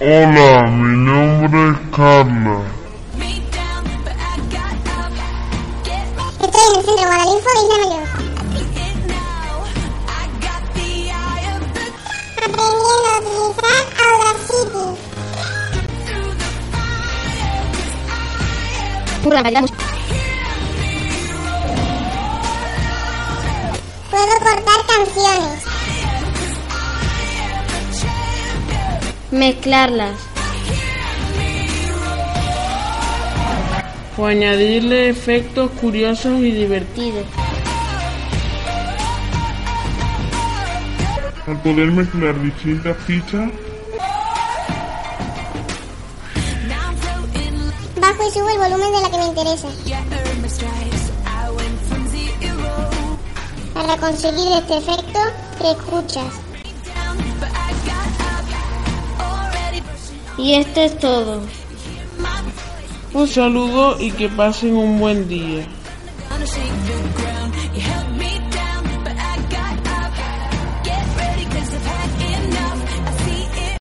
Hola, mi nombre es Carla. Estoy en el centro de Guadalinfo the Aprendiendo a utilizar Audacity. Pura calidad. Puedo cortar canciones. Mezclarlas. o añadirle efectos curiosos y divertidos. Al poder mezclar distintas fichas. Bajo y subo el volumen de la que me interesa. Para conseguir este efecto que escuchas. Y esto es todo. Un saludo y que pasen un buen día.